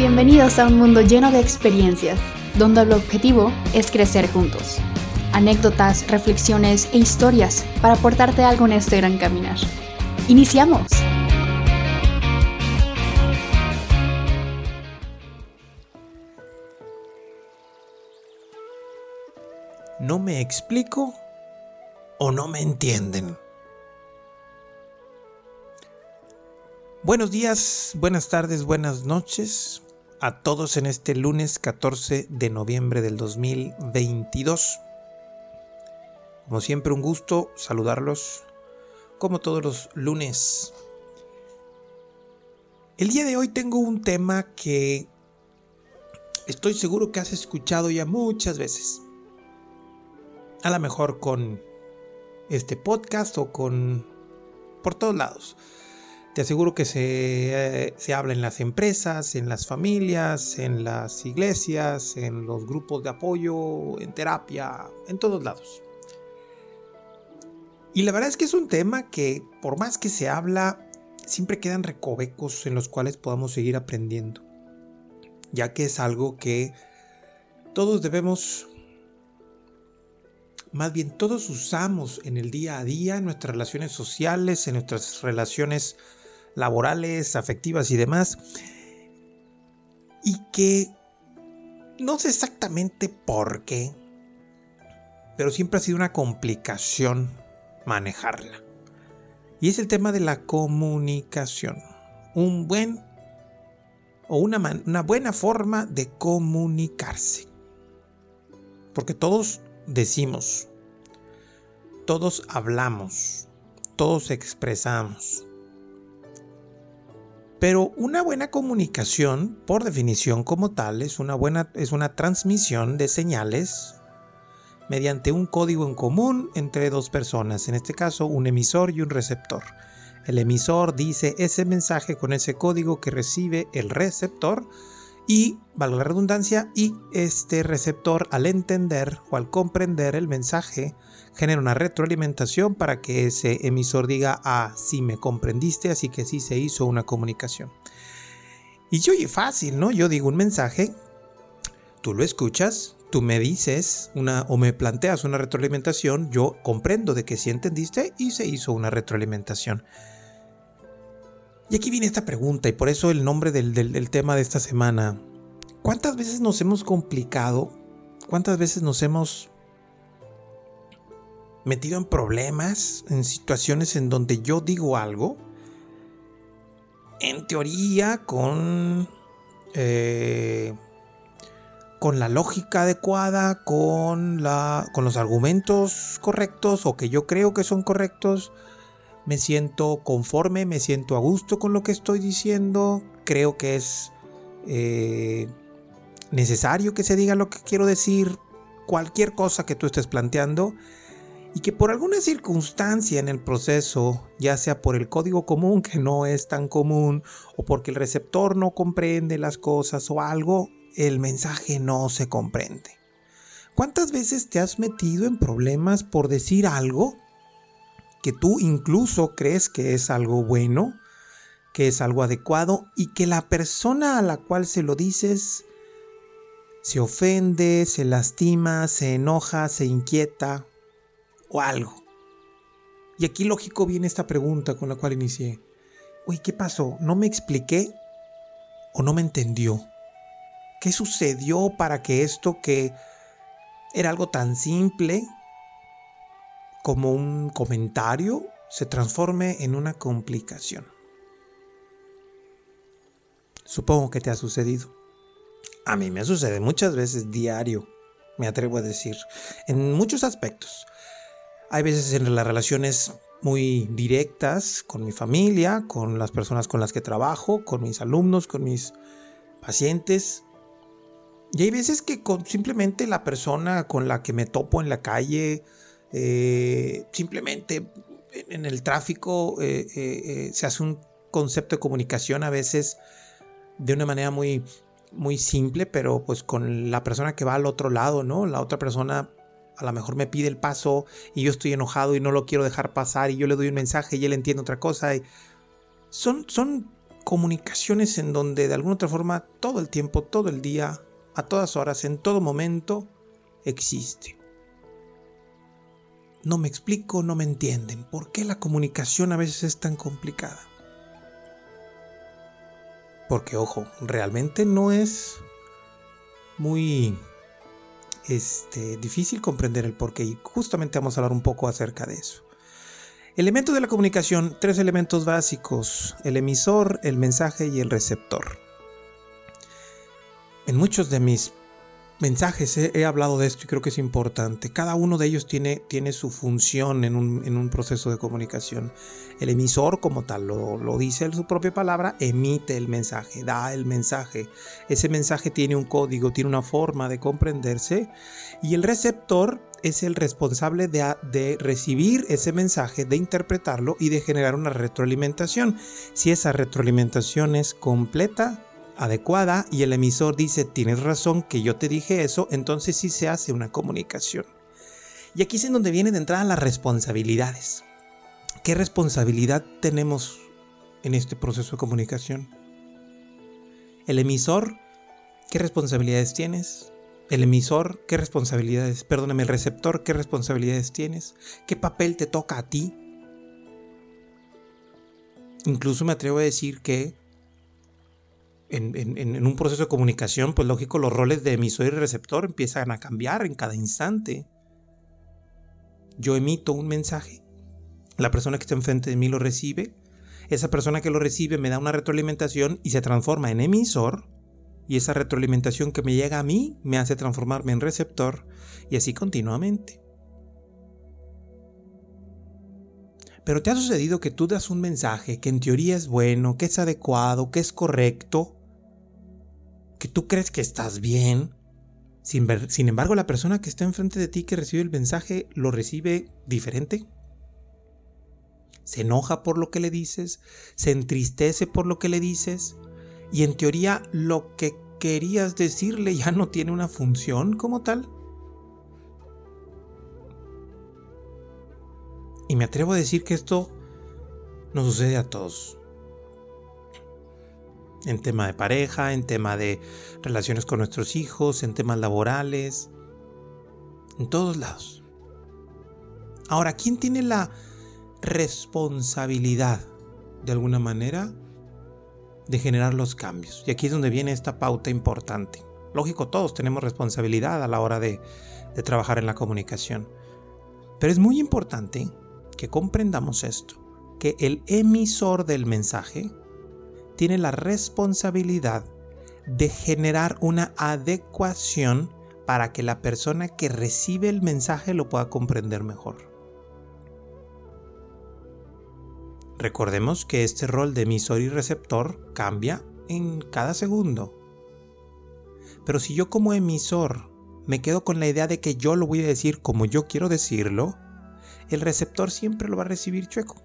Bienvenidos a un mundo lleno de experiencias, donde el objetivo es crecer juntos. Anécdotas, reflexiones e historias para aportarte algo en este gran caminar. ¡Iniciamos! ¿No me explico o no me entienden? Buenos días, buenas tardes, buenas noches a todos en este lunes 14 de noviembre del 2022. Como siempre, un gusto saludarlos como todos los lunes. El día de hoy tengo un tema que estoy seguro que has escuchado ya muchas veces. A lo mejor con este podcast o con... por todos lados. Te aseguro que se, eh, se, habla en las empresas, en las familias, en las iglesias, en los grupos de apoyo, en terapia, en todos lados. Y la verdad es que es un tema que, por más que se habla, siempre quedan recovecos en los cuales podamos seguir aprendiendo. Ya que es algo que todos debemos, más bien todos usamos en el día a día, en nuestras relaciones sociales, en nuestras relaciones laborales, afectivas y demás, y que no sé exactamente por qué, pero siempre ha sido una complicación manejarla. Y es el tema de la comunicación. Un buen o una, una buena forma de comunicarse. Porque todos decimos, todos hablamos, todos expresamos. Pero una buena comunicación, por definición como tal, es una, buena, es una transmisión de señales mediante un código en común entre dos personas, en este caso un emisor y un receptor. El emisor dice ese mensaje con ese código que recibe el receptor y, valga la redundancia, y este receptor al entender o al comprender el mensaje genera una retroalimentación para que ese emisor diga, ah, sí me comprendiste, así que sí se hizo una comunicación. Y yo fácil, ¿no? Yo digo un mensaje, tú lo escuchas, tú me dices una o me planteas una retroalimentación, yo comprendo de que sí entendiste y se hizo una retroalimentación. Y aquí viene esta pregunta y por eso el nombre del, del tema de esta semana. ¿Cuántas veces nos hemos complicado? ¿Cuántas veces nos hemos metido en problemas, en situaciones en donde yo digo algo, en teoría con, eh, con la lógica adecuada, con, la, con los argumentos correctos o que yo creo que son correctos, me siento conforme, me siento a gusto con lo que estoy diciendo, creo que es eh, necesario que se diga lo que quiero decir, cualquier cosa que tú estés planteando, y que por alguna circunstancia en el proceso, ya sea por el código común que no es tan común o porque el receptor no comprende las cosas o algo, el mensaje no se comprende. ¿Cuántas veces te has metido en problemas por decir algo que tú incluso crees que es algo bueno, que es algo adecuado y que la persona a la cual se lo dices se ofende, se lastima, se enoja, se inquieta o algo. Y aquí lógico viene esta pregunta con la cual inicié. Uy, ¿qué pasó? ¿No me expliqué o no me entendió? ¿Qué sucedió para que esto que era algo tan simple como un comentario se transforme en una complicación? Supongo que te ha sucedido. A mí me sucede muchas veces diario, me atrevo a decir, en muchos aspectos. Hay veces en las relaciones muy directas con mi familia, con las personas con las que trabajo, con mis alumnos, con mis pacientes. Y hay veces que con simplemente la persona con la que me topo en la calle, eh, simplemente en el tráfico eh, eh, se hace un concepto de comunicación a veces de una manera muy, muy simple, pero pues con la persona que va al otro lado, ¿no? La otra persona a lo mejor me pide el paso y yo estoy enojado y no lo quiero dejar pasar y yo le doy un mensaje y él entiende otra cosa. son, son comunicaciones en donde de alguna otra forma todo el tiempo, todo el día, a todas horas, en todo momento, existe. No me explico, no me entienden. ¿Por qué la comunicación a veces es tan complicada? Porque, ojo, realmente no es muy este, difícil comprender el porqué y justamente vamos a hablar un poco acerca de eso. Elementos de la comunicación, tres elementos básicos, el emisor, el mensaje y el receptor. En muchos de mis mensajes he, hablado de esto y creo que es importante. Cada uno de ellos tiene, tiene su función en un, proceso de comunicación. El emisor, como tal, lo, lo dice en su propia palabra, emite el mensaje, da el mensaje. Ese mensaje tiene un código, tiene una forma de comprenderse. Y el receptor es el responsable de, de, recibir ese mensaje, de interpretarlo y de generar una retroalimentación. Si esa retroalimentación es completa, adecuada y el emisor dice, tienes razón que yo te dije eso, entonces sí se hace una comunicación. Y aquí es en donde vienen de entrada las responsabilidades. ¿Qué responsabilidad tenemos en este proceso de comunicación? El emisor, ¿qué responsabilidades tienes? El emisor, ¿qué responsabilidades? Perdóname, el receptor, ¿qué responsabilidades tienes? ¿Qué papel te toca a ti? Incluso me atrevo a decir que en, un proceso de comunicación, pues lógico, los roles de emisor y receptor empiezan a cambiar en cada instante. Yo emito un mensaje, la persona que está enfrente de mí lo recibe, esa persona que lo recibe me da una retroalimentación y se transforma en emisor, y esa retroalimentación que me llega a mí me hace transformarme en receptor, y así continuamente. Pero te ha sucedido que tú das un mensaje que en teoría es bueno, que es adecuado, que es correcto, que tú crees que estás bien. Sin, sin embargo, la persona que está enfrente de ti que recibe el mensaje lo recibe diferente. Se enoja por lo que le dices, se entristece por lo que le dices y en teoría lo que querías decirle ya no tiene una función como tal. Y me atrevo a decir que esto nos sucede a todos en tema de pareja, en tema de relaciones con nuestros hijos, en temas laborales, en todos lados. Ahora, ¿quién tiene la responsabilidad, de alguna manera, de generar los cambios? Y aquí es donde viene esta pauta importante. Lógico, todos tenemos responsabilidad a la hora de, de trabajar en la comunicación. Pero es muy importante que comprendamos esto, que el emisor del mensaje tiene la responsabilidad de generar una adecuación para que la persona que recibe el mensaje lo pueda comprender mejor. Recordemos que este rol de emisor y receptor cambia en cada segundo. Pero si yo como emisor me quedo con la idea de que yo lo voy a decir como yo quiero decirlo, el receptor siempre lo va a recibir chueco.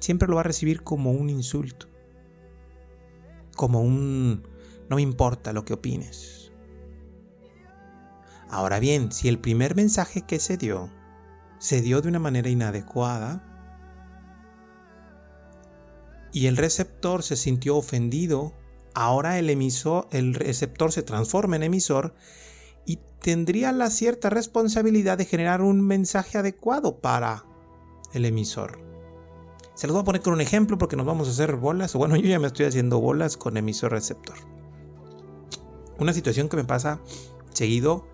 Siempre lo va a recibir como un insulto como un no me importa lo que opines. Ahora bien, si el primer mensaje que se dio se dio de una manera inadecuada y el receptor se sintió ofendido, ahora el emisor, el receptor se transforma en emisor y tendría la cierta responsabilidad de generar un mensaje adecuado para el emisor. Se los voy a poner con un ejemplo porque nos vamos a hacer bolas. Bueno, yo ya me estoy haciendo bolas con emisor receptor. Una situación que me pasa seguido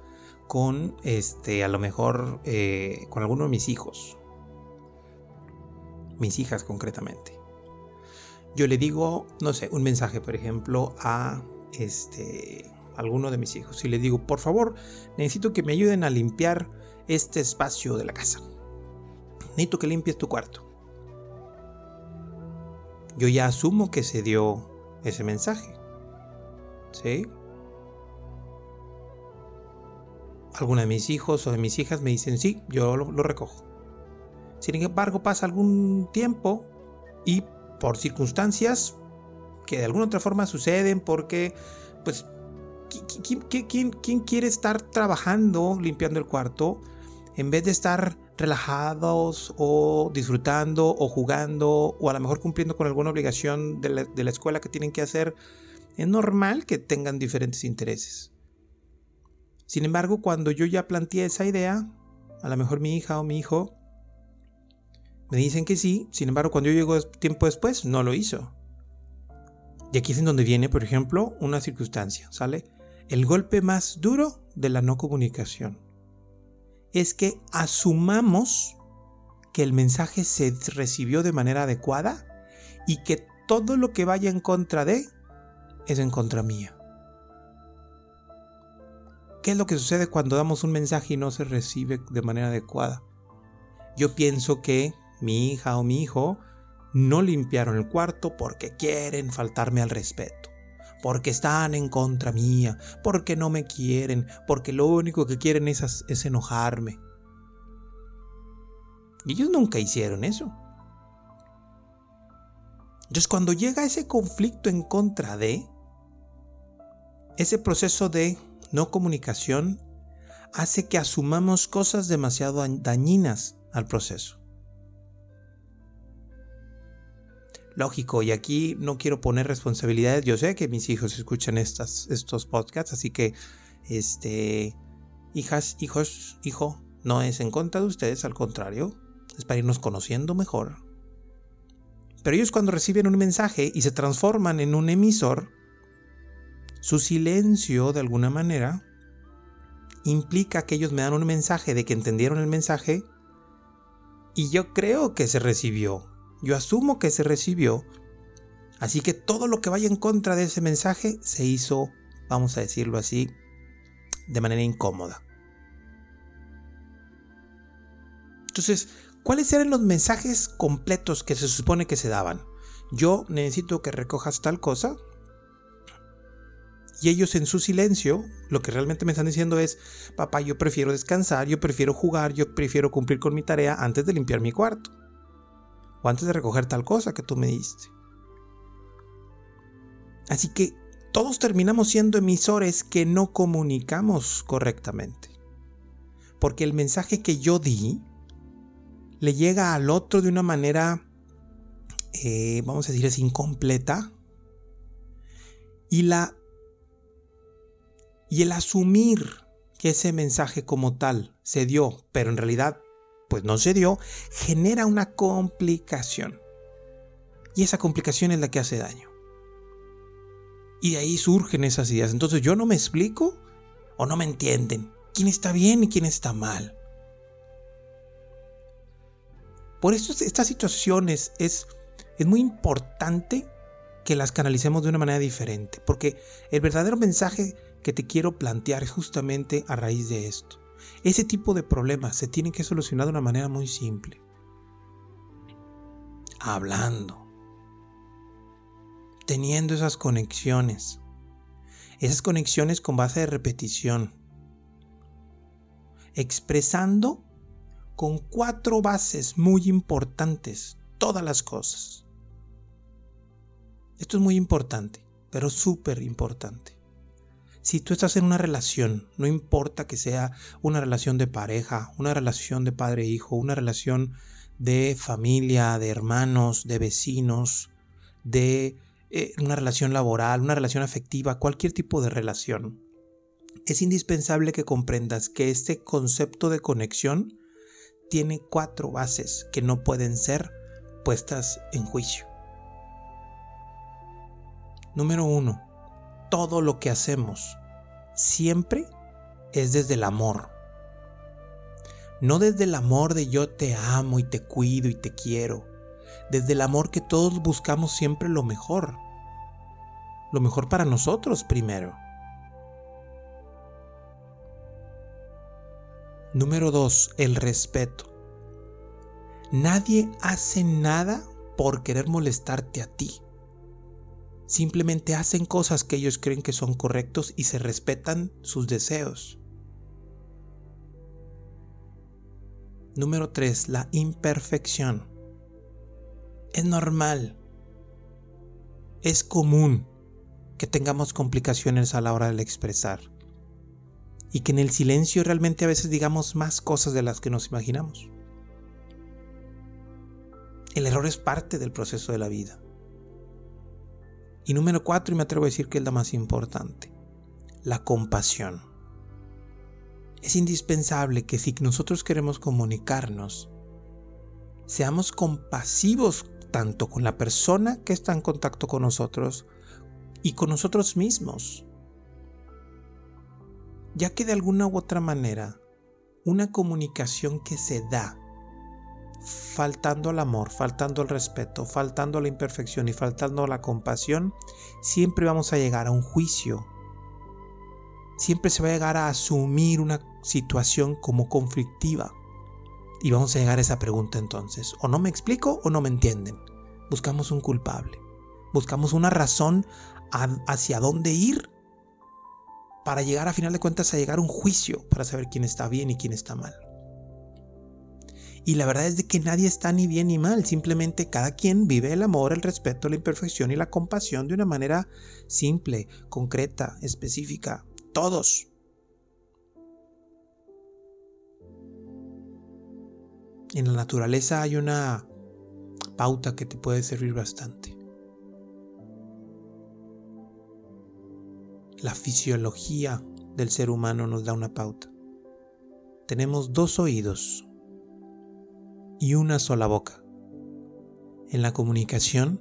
con este, a lo mejor eh, con alguno de mis hijos. Mis hijas concretamente. Yo le digo, no sé, un mensaje, por ejemplo, a este alguno de mis hijos y le digo, por favor, necesito que me ayuden a limpiar este espacio de la casa. Necesito que limpies tu cuarto yo ya asumo que se dio ese mensaje. ¿Sí? Algunos de mis hijos o de mis hijas me dicen, sí, yo lo, recojo. Sin embargo, pasa algún tiempo y por circunstancias que de alguna otra forma suceden porque, pues, quién quiere estar trabajando limpiando el cuarto en vez de estar relajados o disfrutando o jugando o a lo mejor cumpliendo con alguna obligación de la, escuela que tienen que hacer, es normal que tengan diferentes intereses. Sin embargo, cuando yo ya planteé esa idea, a lo mejor mi hija o mi hijo me dicen que sí, sin embargo, cuando yo llego tiempo después, no lo hizo. Y aquí es en donde viene, por ejemplo, una circunstancia, ¿sale? El golpe más duro de la no comunicación es que asumamos que el mensaje se recibió de manera adecuada y que todo lo que vaya en contra de es en contra mía. ¿Qué es lo que sucede cuando damos un mensaje y no se recibe de manera adecuada? Yo pienso que mi hija o mi hijo no limpiaron el cuarto porque quieren faltarme al respeto, porque están en contra mía, porque no me quieren, porque lo único que quieren es, es enojarme. Y ellos nunca hicieron eso. Entonces cuando llega ese conflicto en contra de, ese proceso de no comunicación hace que asumamos cosas demasiado dañinas al proceso. Lógico, y aquí no quiero poner responsabilidades. Yo sé que mis hijos escuchan estos podcasts, así que, este, hijas, hijos, hijo, no es en contra de ustedes, al contrario, es para irnos conociendo mejor. Pero ellos cuando reciben un mensaje y se transforman en un emisor, su silencio, de alguna manera, implica que ellos me dan un mensaje de que entendieron el mensaje y yo creo que se recibió. Yo asumo que se recibió. Así que todo lo que vaya en contra de ese mensaje se hizo, vamos a decirlo así, de manera incómoda. Entonces, ¿cuáles eran los mensajes completos que se supone que se daban? Yo necesito que recojas tal cosa, y ellos en su silencio, lo que realmente me están diciendo es, papá, yo prefiero descansar, yo prefiero jugar, yo prefiero cumplir con mi tarea antes de limpiar mi cuarto. O antes de recoger tal cosa que tú me diste. Así que todos terminamos siendo emisores que no comunicamos correctamente. Porque el mensaje que yo di le llega al otro de una manera, eh, vamos a decir, es incompleta. Y la y el asumir que ese mensaje como tal se dio, pero en realidad pues no se dio, genera una complicación. Y esa complicación es la que hace daño. Y de ahí surgen esas ideas. Entonces yo no me explico o no me entienden quién está bien y quién está mal. Por eso estas situaciones es, es muy importante que las canalicemos de una manera diferente, porque el verdadero mensaje que te quiero plantear justamente a raíz de esto. Ese tipo de problemas se tienen que solucionar de una manera muy simple. Hablando. Teniendo esas conexiones. Esas conexiones con base de repetición. Expresando con cuatro bases muy importantes todas las cosas. Esto es muy importante, pero súper importante. Si tú estás en una relación, no importa que sea una relación de pareja, una relación de padre-hijo, una relación de familia, de hermanos, de vecinos, de eh, una relación laboral, una relación afectiva, cualquier tipo de relación, es indispensable que comprendas que este concepto de conexión tiene cuatro bases que no pueden ser puestas en juicio. Número uno, todo lo que hacemos siempre es desde el amor. No desde el amor de yo te amo y te cuido y te quiero. Desde el amor que todos buscamos siempre lo mejor. Lo mejor para nosotros primero. Número 2. El respeto. Nadie hace nada por querer molestarte a ti. Simplemente hacen cosas que ellos creen que son correctos y se respetan sus deseos. Número 3. La imperfección. Es normal. Es común que tengamos complicaciones a la hora de expresar. Y que en el silencio realmente a veces digamos más cosas de las que nos imaginamos. El error es parte del proceso de la vida. Y número cuatro, y me atrevo a decir que es la más importante, la compasión. Es indispensable que si nosotros queremos comunicarnos, seamos compasivos tanto con la persona que está en contacto con nosotros y con nosotros mismos. Ya que de alguna u otra manera, una comunicación que se da faltando al amor, faltando al respeto, faltando a la imperfección y faltando a la compasión, siempre vamos a llegar a un juicio. Siempre se va a llegar a asumir una situación como conflictiva. Y vamos a llegar a esa pregunta entonces. O no me explico o no me entienden. Buscamos un culpable. Buscamos una razón hacia dónde ir para llegar a final de cuentas a llegar a un juicio para saber quién está bien y quién está mal. Y la verdad es de que nadie está ni bien ni mal, simplemente cada quien vive el amor, el respeto, la imperfección y la compasión de una manera simple, concreta, específica. Todos. En la naturaleza hay una pauta que te puede servir bastante. La fisiología del ser humano nos da una pauta. Tenemos dos oídos y una sola boca. En la comunicación,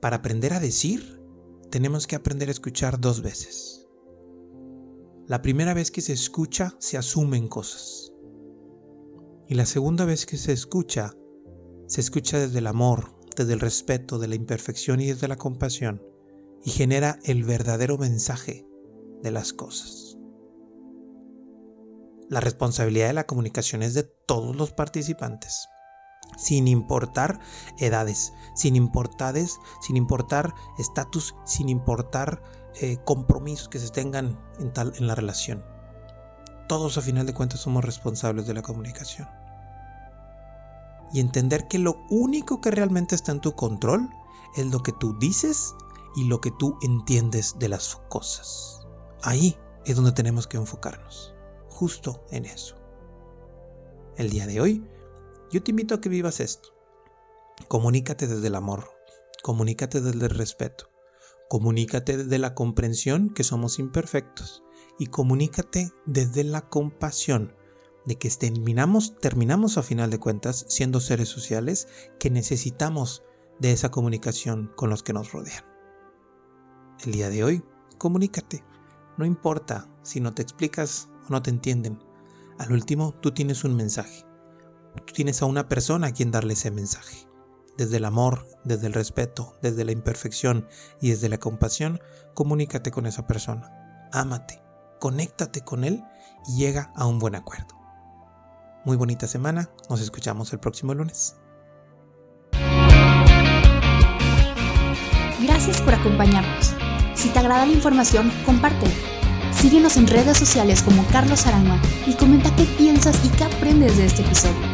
para aprender a decir, tenemos que aprender a escuchar dos veces. La primera vez que se escucha, se asumen cosas. Y la segunda vez que se escucha, se escucha desde el amor, desde el respeto, de la imperfección y desde la compasión, y genera el verdadero mensaje de las cosas. La responsabilidad de la comunicación es de todos los participantes sin importar edades, sin importar, sin importar estatus, sin importar eh, compromisos que se tengan en, tal, en la relación. Todos a final de cuentas somos responsables de la comunicación. Y entender que lo único que realmente está en tu control es lo que tú dices y lo que tú entiendes de las cosas. Ahí es donde tenemos que enfocarnos, justo en eso. El día de hoy yo te invito a que vivas esto. Comunícate desde el amor, comunícate desde el respeto, comunícate desde la comprensión que somos imperfectos y comunícate desde la compasión de que terminamos, terminamos a final de cuentas siendo seres sociales que necesitamos de esa comunicación con los que nos rodean. El día de hoy, comunícate. No importa si no te explicas o no te entienden. Al último, tú tienes un mensaje tú tienes a una persona a quien darle ese mensaje. Desde el amor, desde el respeto, desde la imperfección y desde la compasión, comunícate con esa persona. Ámate, conéctate con él y llega a un buen acuerdo. Muy bonita semana, nos escuchamos el próximo lunes. Gracias por acompañarnos. Si te agrada la información, compártela. Síguenos en redes sociales como Carlos Arama y comenta qué piensas y qué aprendes de este episodio.